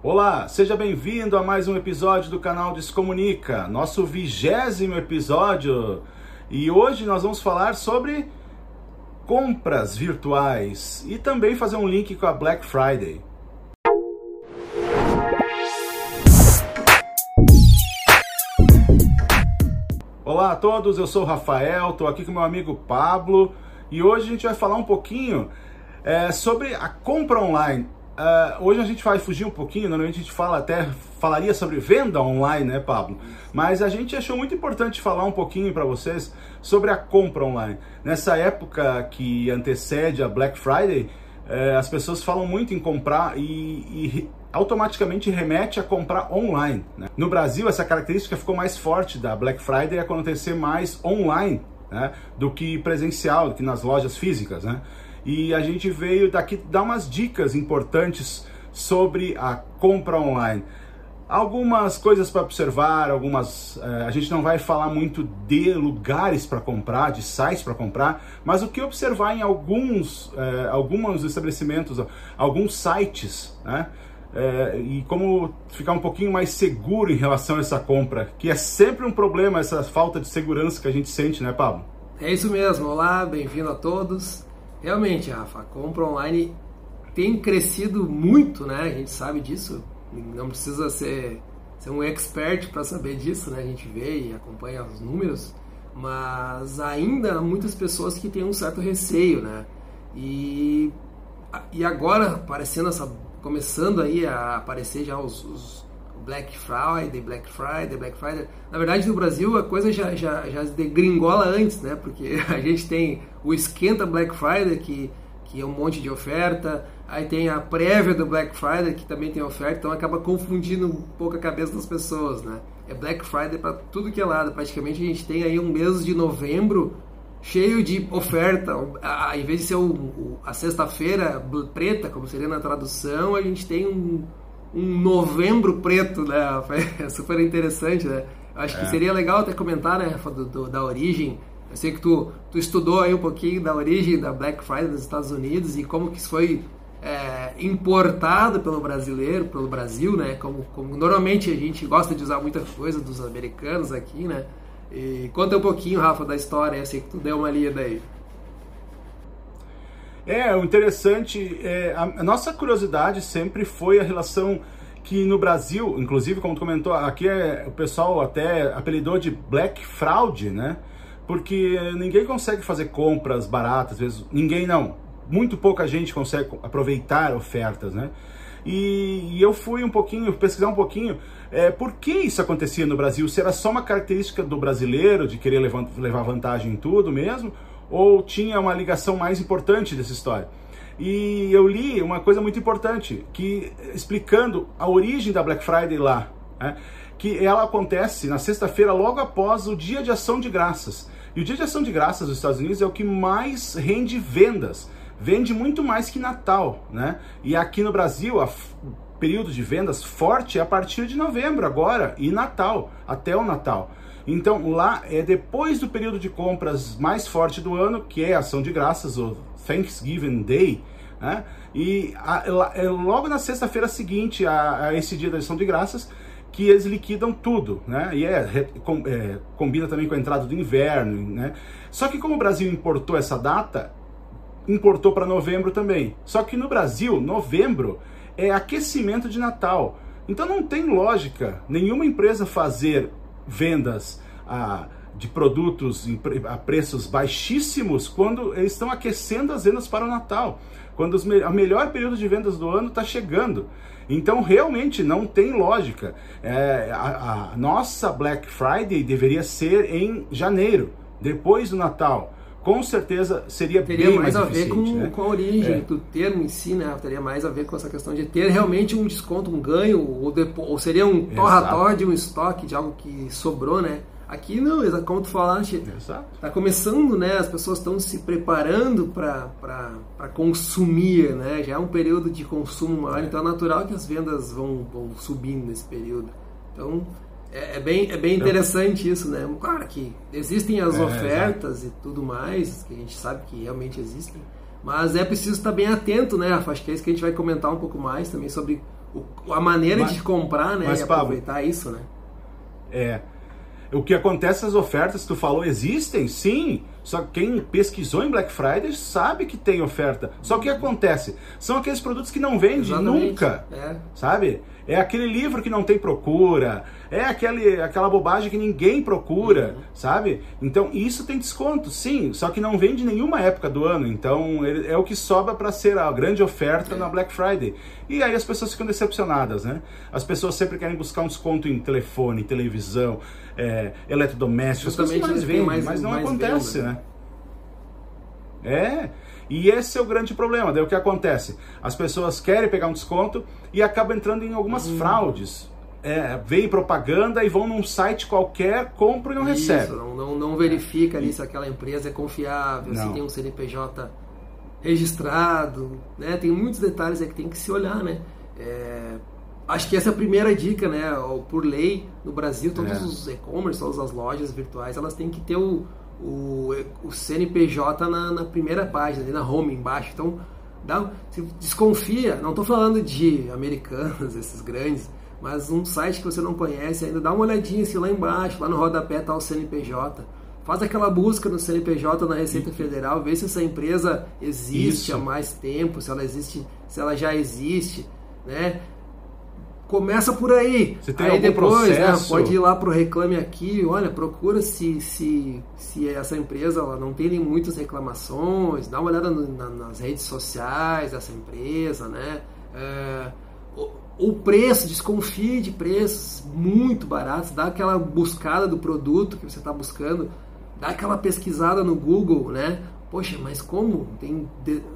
Olá, seja bem-vindo a mais um episódio do canal Descomunica, nosso vigésimo episódio. E hoje nós vamos falar sobre compras virtuais e também fazer um link com a Black Friday. Olá a todos, eu sou o Rafael, estou aqui com meu amigo Pablo e hoje a gente vai falar um pouquinho é, sobre a compra online. Uh, hoje a gente vai fugir um pouquinho, normalmente a gente fala até falaria sobre venda online, né, Pablo? Mas a gente achou muito importante falar um pouquinho para vocês sobre a compra online. Nessa época que antecede a Black Friday, uh, as pessoas falam muito em comprar e, e automaticamente remete a comprar online. Né? No Brasil, essa característica ficou mais forte da Black Friday acontecer mais online né, do que presencial, do que nas lojas físicas, né? E a gente veio daqui dar umas dicas importantes sobre a compra online. Algumas coisas para observar, algumas. Eh, a gente não vai falar muito de lugares para comprar, de sites para comprar, mas o que observar em alguns, eh, alguns estabelecimentos, alguns sites, né? Eh, e como ficar um pouquinho mais seguro em relação a essa compra, que é sempre um problema essa falta de segurança que a gente sente, né, Pablo? É isso mesmo. Olá, bem-vindo a todos. Realmente, Rafa, a compra online tem crescido muito, né? A gente sabe disso. Não precisa ser, ser um expert para saber disso, né? A gente vê e acompanha os números, mas ainda há muitas pessoas que têm um certo receio, né? E, e agora aparecendo essa, começando aí a aparecer já os, os Black Friday, Black Friday, Black Friday. Na verdade, no Brasil a coisa já, já, já degringola antes, né? Porque a gente tem o esquenta Black Friday, que, que é um monte de oferta, aí tem a prévia do Black Friday, que também tem oferta, então acaba confundindo um pouco a cabeça das pessoas, né? É Black Friday para tudo que é lado. Praticamente a gente tem aí um mês de novembro cheio de oferta. Ao invés de ser o, a sexta-feira preta, como seria na tradução, a gente tem um um novembro preto, né? É super interessante, né? Acho é. que seria legal até comentar, né, do, do, da origem. Eu sei que tu, tu estudou aí um pouquinho da origem da Black Friday dos Estados Unidos e como que isso foi é, importado pelo brasileiro, pelo Brasil, né? Como, como normalmente a gente gosta de usar muita coisa dos americanos aqui, né? E conta um pouquinho, Rafa, da história. Eu sei que tu deu uma lida aí. É, o interessante, é, a, a, nossa curiosidade sempre foi a relação que no Brasil, inclusive como tu comentou, aqui é, o pessoal até apelidou de Black Fraud, né? Porque ninguém consegue fazer compras baratas, às vezes, ninguém não, muito pouca gente consegue aproveitar ofertas, né? E, e eu fui um pouquinho, pesquisar um pouquinho, é, por que isso acontecia no Brasil? Se era só uma característica do brasileiro de querer levar, levar vantagem em tudo mesmo, ou tinha uma ligação mais importante dessa história. E eu li uma coisa muito importante, que explicando a origem da Black Friday lá, né, que ela acontece na sexta-feira logo após o Dia de Ação de Graças. E o Dia de Ação de Graças dos Estados Unidos é o que mais rende vendas, vende muito mais que Natal, né? E aqui no Brasil, a período de vendas forte é a partir de novembro agora e Natal, até o Natal. Então lá é depois do período de compras mais forte do ano, que é a ação de graças, o Thanksgiving Day, né? E a, é logo na sexta-feira seguinte a, a, esse dia da ação de graças, que eles liquidam tudo, né? E é, com, é, combina também com a entrada do inverno, né? Só que como o Brasil importou essa data, importou para novembro também. Só que no Brasil, novembro é aquecimento de Natal. Então não tem lógica nenhuma empresa fazer vendas a, de produtos a preços baixíssimos quando eles estão aquecendo as vendas para o Natal, quando os, o melhor período de vendas do ano está chegando. Então realmente não tem lógica. É, a, a nossa Black Friday deveria ser em janeiro, depois do Natal com certeza seria teria mais, mais a ver com, né? com a origem é. do termo em si, né? Teria mais a ver com essa questão de ter realmente um desconto, um ganho, ou, depois, ou seria um torra-torra de um estoque de algo que sobrou, né? Aqui não, como tu falaste, está começando, né? As pessoas estão se preparando para consumir, né? Já é um período de consumo maior, então é natural que as vendas vão, vão subindo nesse período. Então, é, é, bem, é bem interessante isso, né? Claro que existem as é, ofertas e tudo mais, que a gente sabe que realmente existem, mas é preciso estar bem atento, né? Acho que é isso que a gente vai comentar um pouco mais também sobre o, a maneira mas, de comprar, né? Mas, e aproveitar Pablo, isso, né? É. O que acontece nas ofertas, tu falou, existem? Sim. Só que quem pesquisou em Black Friday sabe que tem oferta. Só que o que acontece? São aqueles produtos que não vendem nunca. É. Sabe? É aquele livro que não tem procura, é aquele, aquela bobagem que ninguém procura, uhum. sabe? Então isso tem desconto, sim, só que não vende nenhuma época do ano. Então é o que sobra para ser a grande oferta é. na Black Friday. E aí as pessoas ficam decepcionadas, né? As pessoas sempre querem buscar um desconto em telefone, televisão, é, eletrodomésticos, coisas mais vendem, mais, mas não acontece, venda. né? É. E esse é o grande problema. Daí o que acontece? As pessoas querem pegar um desconto e acabam entrando em algumas hum. fraudes. É, veem propaganda e vão num site qualquer, compram e não Isso, recebem. Não, não, não verifica ali se aquela empresa é confiável, não. se tem um CNPJ registrado, né? Tem muitos detalhes aí que tem que se olhar, né? É, acho que essa é a primeira dica, né? Por lei, no Brasil, todos é. os e-commerce, todas as lojas virtuais, elas têm que ter o, o, o CNPJ na, na, primeira página, ali na home embaixo. Então, dá, se desconfia, não estou falando de americanos, esses grandes, mas um site que você não conhece ainda, dá uma olhadinha se lá embaixo, lá no rodapé está o CNPJ. Faz aquela busca no CNPJ na Receita Federal, vê se essa empresa existe Isso. há mais tempo, se ela existe, se ela já existe, né? Começa por aí. Você tem aí depois né, pode ir lá para o Reclame Aqui, olha, procura se, se, se essa empresa ela não tem muitas reclamações, dá uma olhada no, na, nas redes sociais dessa empresa, né? É, o, o, preço, desconfie de preços muito baratos, dá aquela buscada do produto que você está buscando, dá aquela pesquisada no Google, né? Poxa, mas como? Tem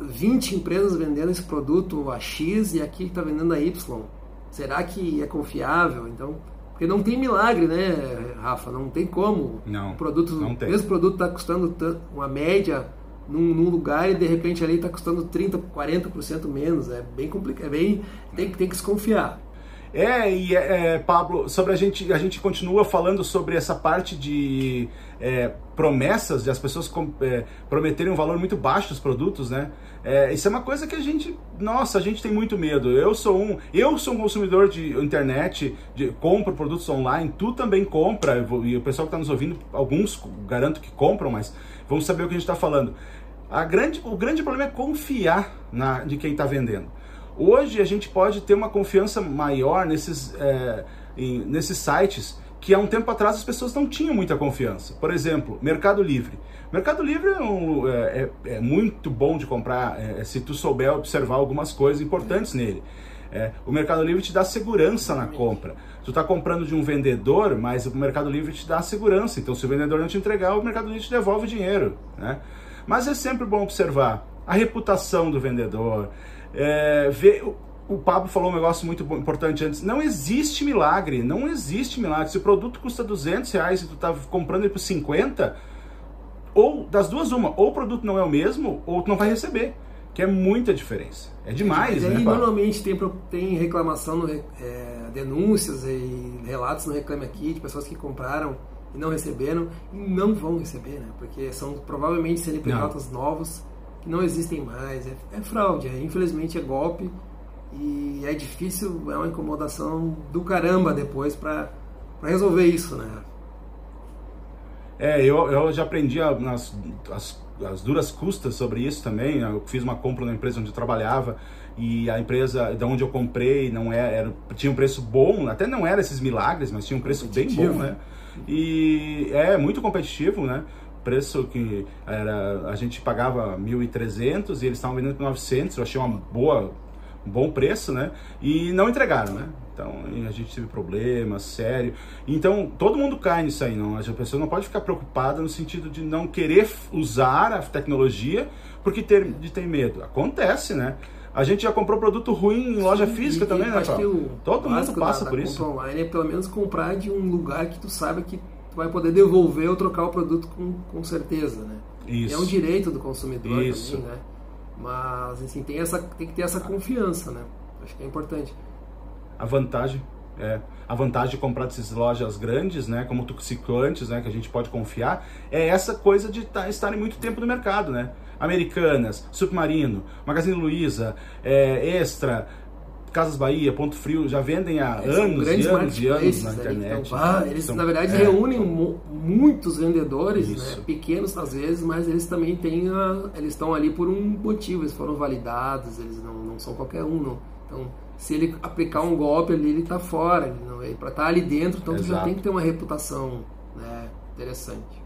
20 empresas vendendo esse produto a X e aqui está vendendo a Y Será que é confiável? Então, porque não tem milagre, né, Rafa? Não tem como. Não. O produto, não tem. mesmo produto está custando uma média num, num, lugar e de repente ali está custando 30, 40% menos. É bem complicado. É bem, tem, tem que desconfiar. É, e é, é, Pablo, sobre a gente, a gente continua falando sobre essa parte de é, promessas, de as pessoas com, é, prometerem um valor muito baixo dos produtos, né? É, isso é uma coisa que a gente, nossa, a gente tem muito medo. Eu sou um, eu sou um consumidor de internet, de, compro produtos online, tu também compra, e o pessoal que está nos ouvindo, alguns garanto que compram, mas vamos saber o que a gente está falando. A grande, o grande problema é confiar na, de quem está vendendo. Hoje a gente pode ter uma confiança maior nesses, é, em, nesses sites que há um tempo atrás as pessoas não tinham muita confiança. Por exemplo, Mercado Livre. Mercado Livre é, um, é, é, é muito bom de comprar é, se tu souber observar algumas coisas importantes nele. É, o Mercado Livre te dá segurança na compra. Tu está comprando de um vendedor, mas o Mercado Livre te dá segurança. Então, se o vendedor não te entregar, o Mercado Livre te devolve o dinheiro. Né? Mas é sempre bom observar a reputação do vendedor, é, ver o Pablo falou um negócio muito importante antes. Não existe milagre, não existe milagre. Se o produto custa 200 reais e tu tá comprando ele por 50, ou das duas uma, ou o produto não é o mesmo, ou tu não vai receber. Que é muita diferença. É demais, é, né? E normalmente tem, tem reclamação, no, é, denúncias e relatos no Reclame Aqui de pessoas que compraram e não receberam e não vão receber, né? Porque são provavelmente CNPJs novos que não existem mais. É, é fraude, é, infelizmente é golpe e é difícil, é uma incomodação do caramba depois para resolver isso, né? É, eu, eu já aprendi nas as, as duras custas sobre isso também. Eu fiz uma compra na empresa onde eu trabalhava e a empresa de onde eu comprei não era, era tinha um preço bom, até não era esses milagres, mas tinha um preço bem bom, né? E é muito competitivo, né? Preço que era a gente pagava 1.300 e eles estavam vendendo por 900. Eu achei uma boa um bom preço, né? E não entregaram, né? Então a gente teve problemas, sério. Então todo mundo cai nisso aí, não? A pessoa não pode ficar preocupada no sentido de não querer usar a tecnologia porque ter, de ter medo. Acontece, né? A gente já comprou produto ruim em loja Sim, física também, né? Todo mundo passa da, por da isso. online é pelo menos comprar de um lugar que tu saiba que vai poder devolver ou trocar o produto com, com certeza, né? Isso. É um direito do consumidor isso. também, né? Mas, assim, tem, essa, tem que ter essa confiança, né? Acho que é importante. A vantagem é, a vantagem de comprar dessas lojas grandes, né, como tu citou antes, né, que a gente pode confiar, é essa coisa de tá, estarem muito tempo no mercado, né? Americanas, Submarino, Magazine Luiza, é, Extra, Casas Bahia, Ponto Frio, já vendem há eles anos e anos e anos na internet. Então, ah, eles, são, na verdade, é, reúnem muitos vendedores, né, pequenos às vezes, mas eles também têm a, eles estão ali por um motivo, eles foram validados, eles não, não são qualquer um. Não. Então, se ele aplicar um golpe ali, ele está fora. Ele para estar tá ali dentro, então Exato. já tem que ter uma reputação né, interessante.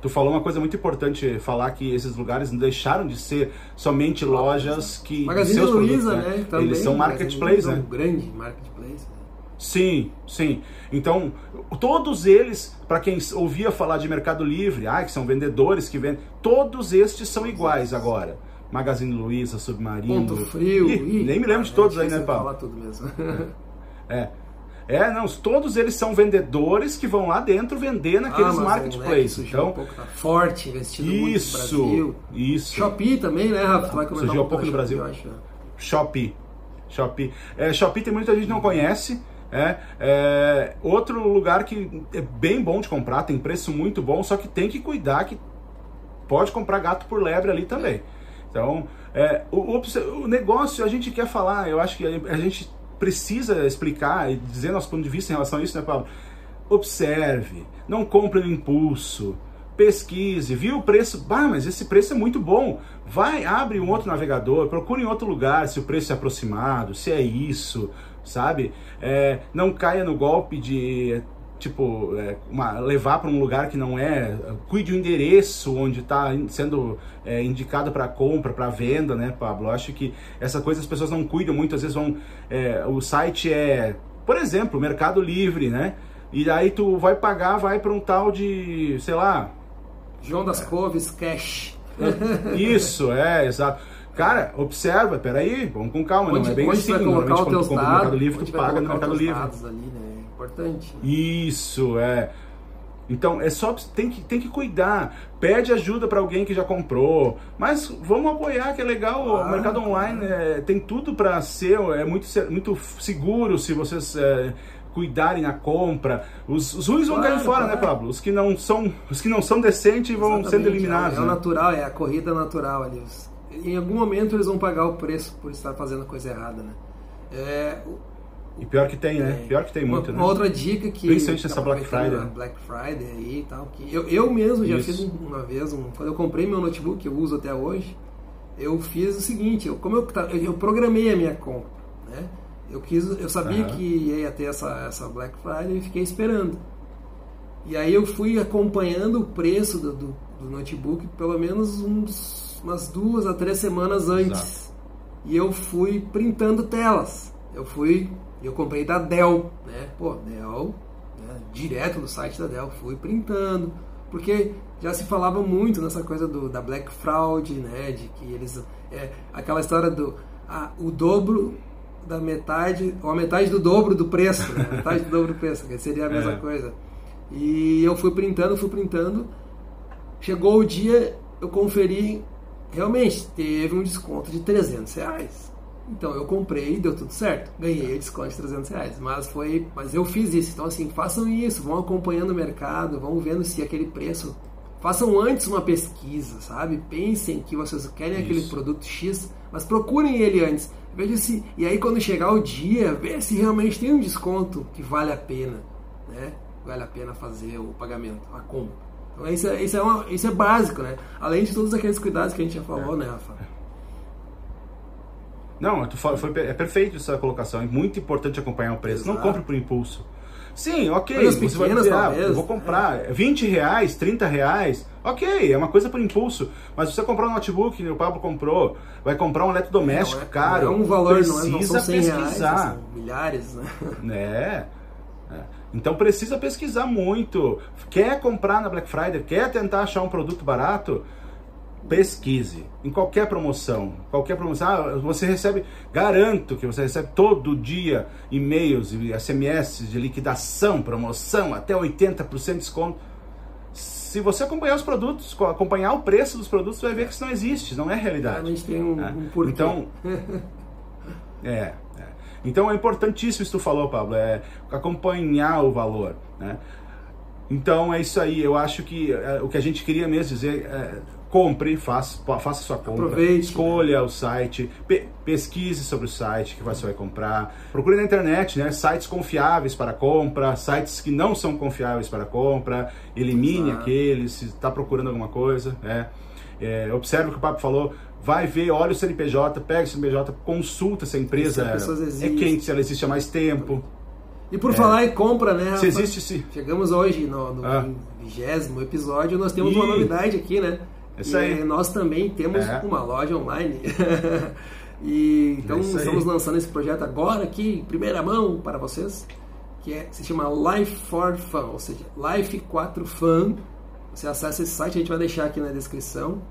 Tu falou uma coisa muito importante, falar que esses lugares não deixaram de ser somente lojas que Magazine seus Luiza, produtos, né? né? Também, Eles são marketplace, né? Um grande marketplace. Né? Sim, sim. Então, todos eles, para quem ouvia falar de Mercado Livre, ah, que são vendedores que vendem, todos estes são iguais agora. Magazine Luiza, Submarino. Ponto Frio. Ih, nem me lembro de todos aí, né, Paulo? falar tudo mesmo. é. É, não, todos eles são vendedores que vão lá dentro vender naqueles Amazon, marketplaces. Né, então, um pouco, tá forte, investido isso, muito no Brasil. Isso. Shopee também, né, Rafa? vai comentar surgiu um pouco no Brasil. Shopee, Shopee. Shopee. É, Shopee tem muita gente que não conhece. É, é, outro lugar que é bem bom de comprar, tem preço muito bom, só que tem que cuidar que pode comprar gato por lebre ali também. Então, é, o, o, o, negócio a gente quer falar, eu acho que a, a gente precisa explicar e dizer nosso ponto de vista em relação a isso, né, Paulo? Observe, não compre no impulso, pesquise, viu o preço, bah, mas esse preço é muito bom. Vai, abre um outro navegador, procure em outro lugar se o preço é aproximado, se é isso, sabe? É, não caia no golpe de tipo, é, uma, levar para um lugar que não é, cuide o endereço onde está sendo é, indicado para compra, para venda, né, Pablo? Eu acho que essa coisa as pessoas não cuidam muito, às vezes vão, é, o site é, por exemplo, Mercado Livre, né? E aí tu vai pagar, vai para um tal de, sei lá... João das Coves Cash. Isso, é, exato. Cara, observa, peraí, vamos com calma, onde, não é bem assim. Normalmente quando tu compra no Mercado Livre, tu paga no Mercado Livre. Ali, né? Importante. Isso, é. Então, é só tem que, tem que cuidar. Pede ajuda para alguém que já comprou. Mas vamos apoiar, que é legal. Ah, o mercado online é, tem tudo para ser, é muito, muito seguro se vocês é, cuidarem na compra. Os, os ruins vão cair fora, né, Pablo? Os que não são, os que não são decentes vão sendo eliminados. É, é o né? natural, é a corrida natural ali. Em algum momento eles vão pagar o preço por estar fazendo a coisa errada, né? É, e pior que tem, né? Pior que tem muito, uma, né? outra dica que. Principalmente essa Black Friday. Black Friday aí e tal. Que eu, eu mesmo já Isso. fiz uma vez, um, quando eu comprei meu notebook, que eu uso até hoje, eu fiz o seguinte, eu, como eu, eu programei a minha compra, né? Eu, quis, eu sabia uhum. que ia ter essa, essa Black Friday e fiquei esperando. E aí eu fui acompanhando o preço do, do, do notebook pelo menos uns, umas duas a três semanas antes. Exato. E eu fui printando telas. Eu fui eu comprei da Dell, né? Pô, Dell, né? direto no site da Dell, fui printando, porque já se falava muito nessa coisa do, da Black Fraud, né? De que eles. É, aquela história do. Ah, o dobro da metade, ou a metade do dobro do preço, né? metade do dobro do preço, que seria a mesma é. coisa. E eu fui printando, fui printando. Chegou o dia, eu conferi, realmente teve um desconto de 300 reais. Então eu comprei, deu tudo certo, ganhei o desconto de 300 reais. Mas foi, mas eu fiz isso. Então assim, façam isso, vão acompanhando o mercado, vão vendo se aquele preço. Façam antes uma pesquisa, sabe? Pensem que vocês querem isso. aquele produto X, mas procurem ele antes. Veja se e aí quando chegar o dia, veja se realmente tem um desconto que vale a pena, né? Vale a pena fazer o pagamento, a compra. Então isso é, isso é, uma, isso é básico, né? Além de todos aqueles cuidados que a gente já falou, é. né, Rafa? Não, tu foi, foi, é perfeito essa colocação. É muito importante acompanhar o preço. Exato. Não compre por impulso. Sim, ok. Coisas você vai dizer, ah, eu vou comprar é. 20 reais, 30 reais. Ok, é uma coisa por impulso. Mas você comprar um notebook, o Pablo comprou, vai comprar um eletrodoméstico é, caro. É um valor, precisa não, é, não são 100 pesquisar. Reais, são milhares, né? É. é. Então precisa pesquisar muito. Quer comprar na Black Friday? Quer tentar achar um produto barato? Pesquise em qualquer promoção, qualquer promoção, ah, você recebe, garanto que você recebe todo dia e-mails e SMS de liquidação, promoção, até 80% de desconto. Se você acompanhar os produtos, acompanhar o preço dos produtos, vai ver que isso não existe, não é realidade. A gente tem um, é. um porquê. Então, é, é. Então é importantíssimo isso que tu falou, Pablo, é acompanhar o valor, né? Então é isso aí, eu acho que é, o que a gente queria mesmo dizer é, compre, faça, faça sua compra, Aproveite, escolha né? o site, pe pesquise sobre o site que você vai comprar, procure na internet, né, sites confiáveis para compra, sites que não são confiáveis para compra, elimine Exato. aqueles, se está procurando alguma coisa, né, é, observe o que o Papo falou, vai ver, olha o CNPJ, pega o CNPJ, consulta se a empresa se é quente, se ela existe há mais tempo. E por é. falar em compra, né? Se existe, sim. Chegamos hoje no, no ah. vigésimo episódio, nós temos uma novidade aqui, né? Isso aí. nós também temos é. uma loja online. e então estamos lançando esse projeto agora aqui, em primeira mão para vocês, que é, se chama Life for Fun, ou seja, Life 4 Fun. Você acessa esse site, a gente vai deixar aqui na descrição.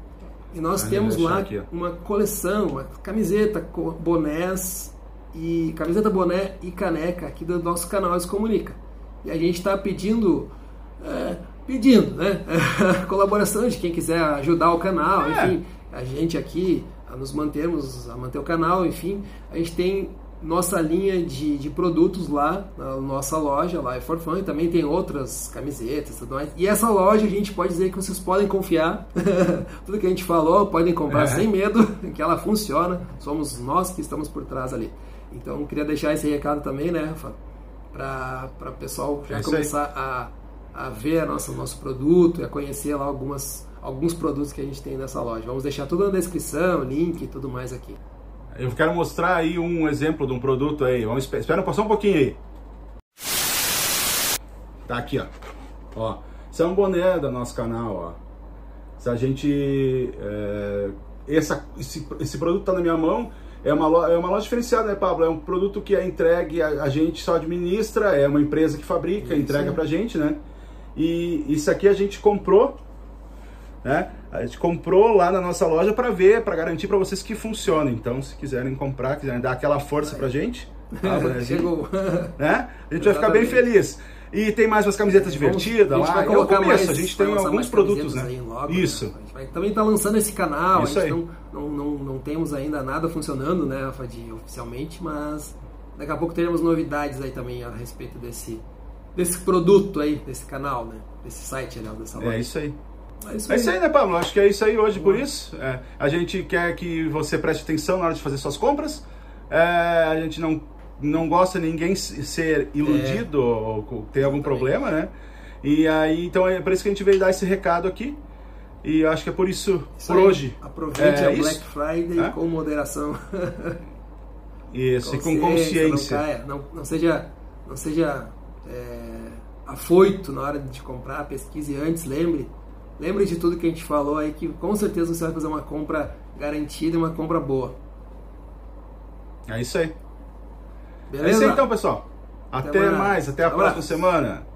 E nós temos lá aqui, uma coleção, uma camiseta, bonés e camiseta, boné e caneca aqui do nosso canal Se Comunica. E a gente está pedindo é, pedindo, né? colaboração de quem quiser ajudar o canal, é. enfim, a gente aqui a nos mantermos, a manter o canal, enfim, a gente tem nossa linha de, de produtos lá na nossa loja, lá é For Fun, também tem outras camisetas tudo mais. E essa loja a gente pode dizer que vocês podem confiar, tudo que a gente falou, podem comprar é. sem medo, que ela funciona, somos nós que estamos por trás ali. Então queria deixar esse recado também, né, Rafa, para o pessoal já é começar a a ver a nossa, nosso produto e a conhecer lá algumas, alguns produtos que a gente tem nessa loja. Vamos deixar tudo na descrição, link e tudo mais aqui. Eu quero mostrar aí um exemplo de um produto aí. Vamos espera passar um pouquinho aí. Tá aqui, ó. Ó, isso é um boné do nosso canal, ó. Se a gente é, essa, esse, esse produto tá na minha mão, é uma, loja, é uma loja diferenciada, né, Pablo? É um produto que é entregue, a, a gente só administra, é uma empresa que fabrica, Isso. entrega pra gente, né? E isso aqui a gente comprou, né? A gente comprou lá na nossa loja para ver, para garantir para vocês que funciona. Então, se quiserem comprar, quiserem dar aquela força pra gente, tá, Chegou. Né? A gente vai ficar bem feliz. E tem mais umas camisetas divertidas lá. É o começo, mais, a gente tem alguns produtos, né? Logo, Isso. Né? A gente vai, também está lançando esse canal, Isso a gente não, não, não, não, temos ainda nada funcionando, né, Fadi, oficialmente, mas daqui a pouco teremos novidades aí também a respeito desse, desse produto aí, desse canal, né? Desse site, aliás, dessa loja. É isso aí. É isso, é isso aí, né, Pablo? Acho que é isso aí hoje, por isso. É, a gente quer que você preste atenção na hora de fazer suas compras. É, a gente não, não gosta de ninguém ser iludido é. ou ter algum problema, né? E aí, então é por isso que a gente veio dar esse recado aqui. E acho que é por isso, isso por aí. hoje. Aproveite é, a Black Friday com moderação. Isso, e com consciência. Não, caia, não, não seja, não seja é, afoito na hora de comprar, pesquise antes, lembre. Lembre de tudo que a gente falou aí, que com certeza você vai fazer uma compra garantida e uma compra boa. É isso aí. Beleza? É isso aí então, pessoal. Até, até mais, até a próxima semana.